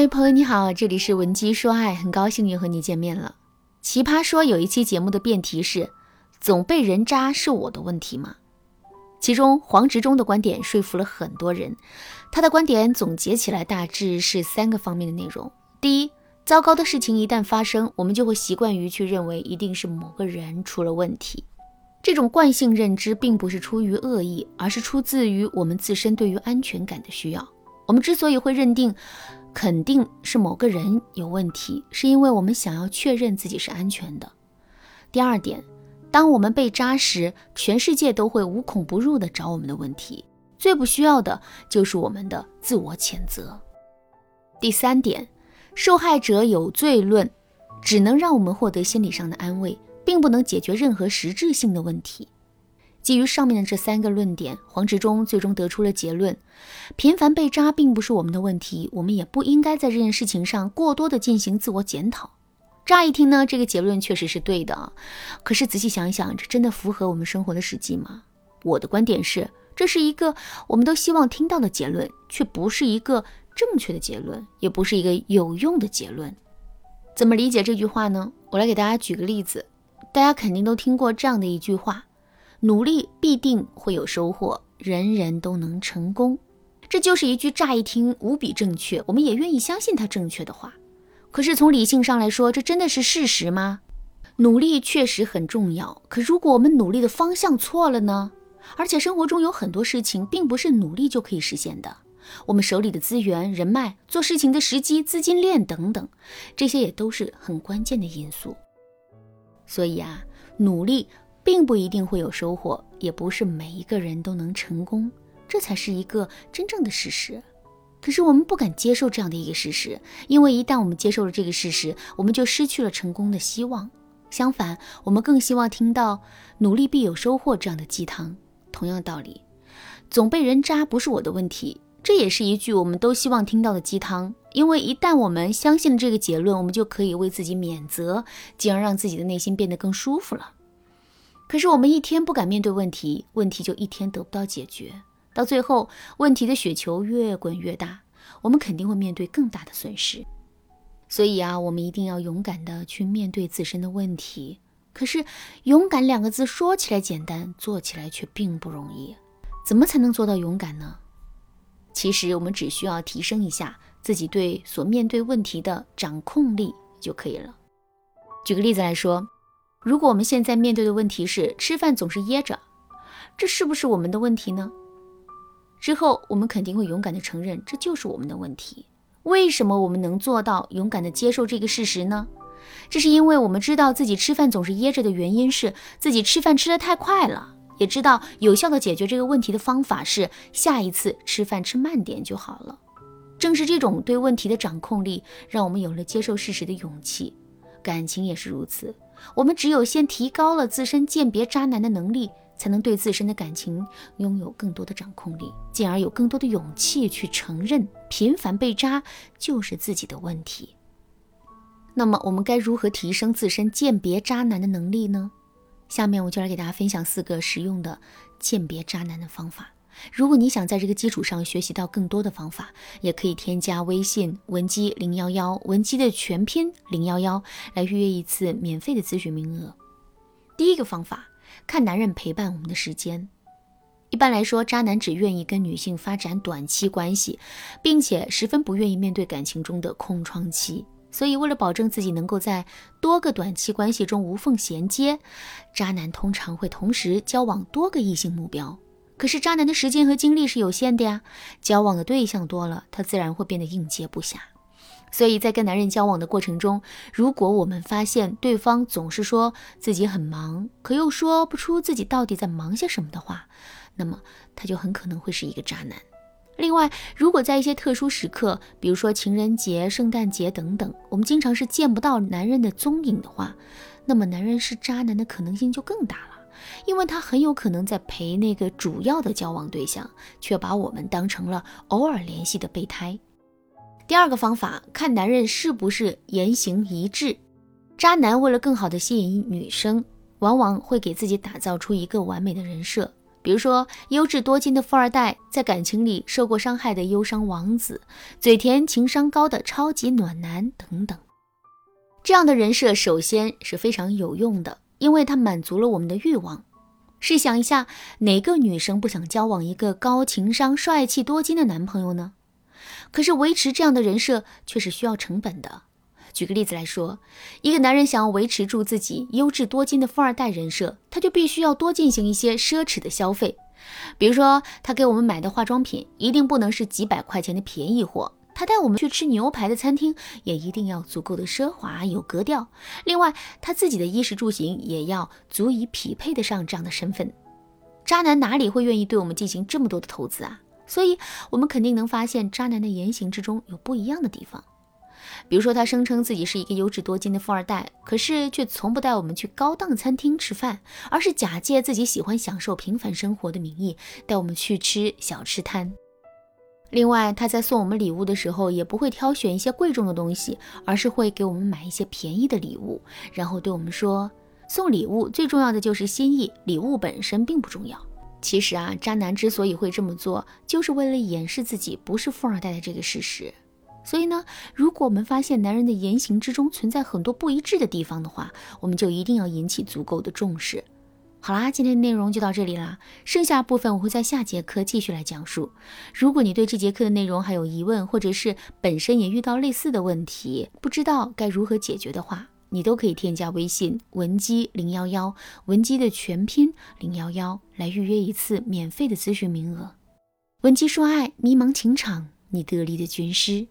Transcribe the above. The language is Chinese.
嗨，朋友你好，这里是文姬说爱，很高兴又和你见面了。奇葩说有一期节目的辩题是“总被人渣是我的问题吗？”其中黄执中的观点说服了很多人。他的观点总结起来大致是三个方面的内容：第一，糟糕的事情一旦发生，我们就会习惯于去认为一定是某个人出了问题。这种惯性认知并不是出于恶意，而是出自于我们自身对于安全感的需要。我们之所以会认定肯定是某个人有问题，是因为我们想要确认自己是安全的。第二点，当我们被扎时，全世界都会无孔不入地找我们的问题，最不需要的就是我们的自我谴责。第三点，受害者有罪论只能让我们获得心理上的安慰。并不能解决任何实质性的问题。基于上面的这三个论点，黄执中最终得出了结论：频繁被扎并不是我们的问题，我们也不应该在这件事情上过多的进行自我检讨。乍一听呢，这个结论确实是对的，可是仔细想想，这真的符合我们生活的实际吗？我的观点是，这是一个我们都希望听到的结论，却不是一个正确的结论，也不是一个有用的结论。怎么理解这句话呢？我来给大家举个例子。大家肯定都听过这样的一句话：“努力必定会有收获，人人都能成功。”这就是一句乍一听无比正确，我们也愿意相信它正确的话。可是从理性上来说，这真的是事实吗？努力确实很重要，可如果我们努力的方向错了呢？而且生活中有很多事情并不是努力就可以实现的，我们手里的资源、人脉、做事情的时机、资金链等等，这些也都是很关键的因素。所以啊，努力并不一定会有收获，也不是每一个人都能成功，这才是一个真正的事实。可是我们不敢接受这样的一个事实，因为一旦我们接受了这个事实，我们就失去了成功的希望。相反，我们更希望听到“努力必有收获”这样的鸡汤。同样道理，总被人渣不是我的问题。这也是一句我们都希望听到的鸡汤，因为一旦我们相信了这个结论，我们就可以为自己免责，进而让自己的内心变得更舒服了。可是我们一天不敢面对问题，问题就一天得不到解决，到最后问题的雪球越滚越大，我们肯定会面对更大的损失。所以啊，我们一定要勇敢的去面对自身的问题。可是“勇敢”两个字说起来简单，做起来却并不容易。怎么才能做到勇敢呢？其实我们只需要提升一下自己对所面对问题的掌控力就可以了。举个例子来说，如果我们现在面对的问题是吃饭总是噎着，这是不是我们的问题呢？之后我们肯定会勇敢地承认这就是我们的问题。为什么我们能做到勇敢地接受这个事实呢？这是因为我们知道自己吃饭总是噎着的原因是自己吃饭吃得太快了。也知道有效的解决这个问题的方法是下一次吃饭吃慢点就好了。正是这种对问题的掌控力，让我们有了接受事实的勇气。感情也是如此，我们只有先提高了自身鉴别渣男的能力，才能对自身的感情拥有更多的掌控力，进而有更多的勇气去承认频繁被渣就是自己的问题。那么，我们该如何提升自身鉴别渣男的能力呢？下面我就来给大家分享四个实用的鉴别渣男的方法。如果你想在这个基础上学习到更多的方法，也可以添加微信文姬零幺幺，文姬的全拼零幺幺，来预约一次免费的咨询名额。第一个方法，看男人陪伴我们的时间。一般来说，渣男只愿意跟女性发展短期关系，并且十分不愿意面对感情中的空窗期。所以，为了保证自己能够在多个短期关系中无缝衔接，渣男通常会同时交往多个异性目标。可是，渣男的时间和精力是有限的呀，交往的对象多了，他自然会变得应接不暇。所以在跟男人交往的过程中，如果我们发现对方总是说自己很忙，可又说不出自己到底在忙些什么的话，那么他就很可能会是一个渣男。另外，如果在一些特殊时刻，比如说情人节、圣诞节等等，我们经常是见不到男人的踪影的话，那么男人是渣男的可能性就更大了，因为他很有可能在陪那个主要的交往对象，却把我们当成了偶尔联系的备胎。第二个方法，看男人是不是言行一致。渣男为了更好的吸引女生，往往会给自己打造出一个完美的人设。比如说优质多金的富二代，在感情里受过伤害的忧伤王子，嘴甜情商高的超级暖男等等。这样的人设首先是非常有用的，因为它满足了我们的欲望。试想一下，哪个女生不想交往一个高情商、帅气多金的男朋友呢？可是维持这样的人设却是需要成本的。举个例子来说，一个男人想要维持住自己优质多金的富二代人设，他就必须要多进行一些奢侈的消费。比如说，他给我们买的化妆品一定不能是几百块钱的便宜货，他带我们去吃牛排的餐厅也一定要足够的奢华有格调。另外，他自己的衣食住行也要足以匹配得上这样的身份。渣男哪里会愿意对我们进行这么多的投资啊？所以，我们肯定能发现渣男的言行之中有不一样的地方。比如说，他声称自己是一个优质多金的富二代，可是却从不带我们去高档餐厅吃饭，而是假借自己喜欢享受平凡生活的名义，带我们去吃小吃摊。另外，他在送我们礼物的时候，也不会挑选一些贵重的东西，而是会给我们买一些便宜的礼物，然后对我们说：“送礼物最重要的就是心意，礼物本身并不重要。”其实啊，渣男之所以会这么做，就是为了掩饰自己不是富二代的这个事实。所以呢，如果我们发现男人的言行之中存在很多不一致的地方的话，我们就一定要引起足够的重视。好啦，今天的内容就到这里啦，剩下部分我会在下节课继续来讲述。如果你对这节课的内容还有疑问，或者是本身也遇到类似的问题，不知道该如何解决的话，你都可以添加微信文姬零幺幺，文姬的全拼零幺幺，来预约一次免费的咨询名额。文姬说爱，迷茫情场，你得力的军师。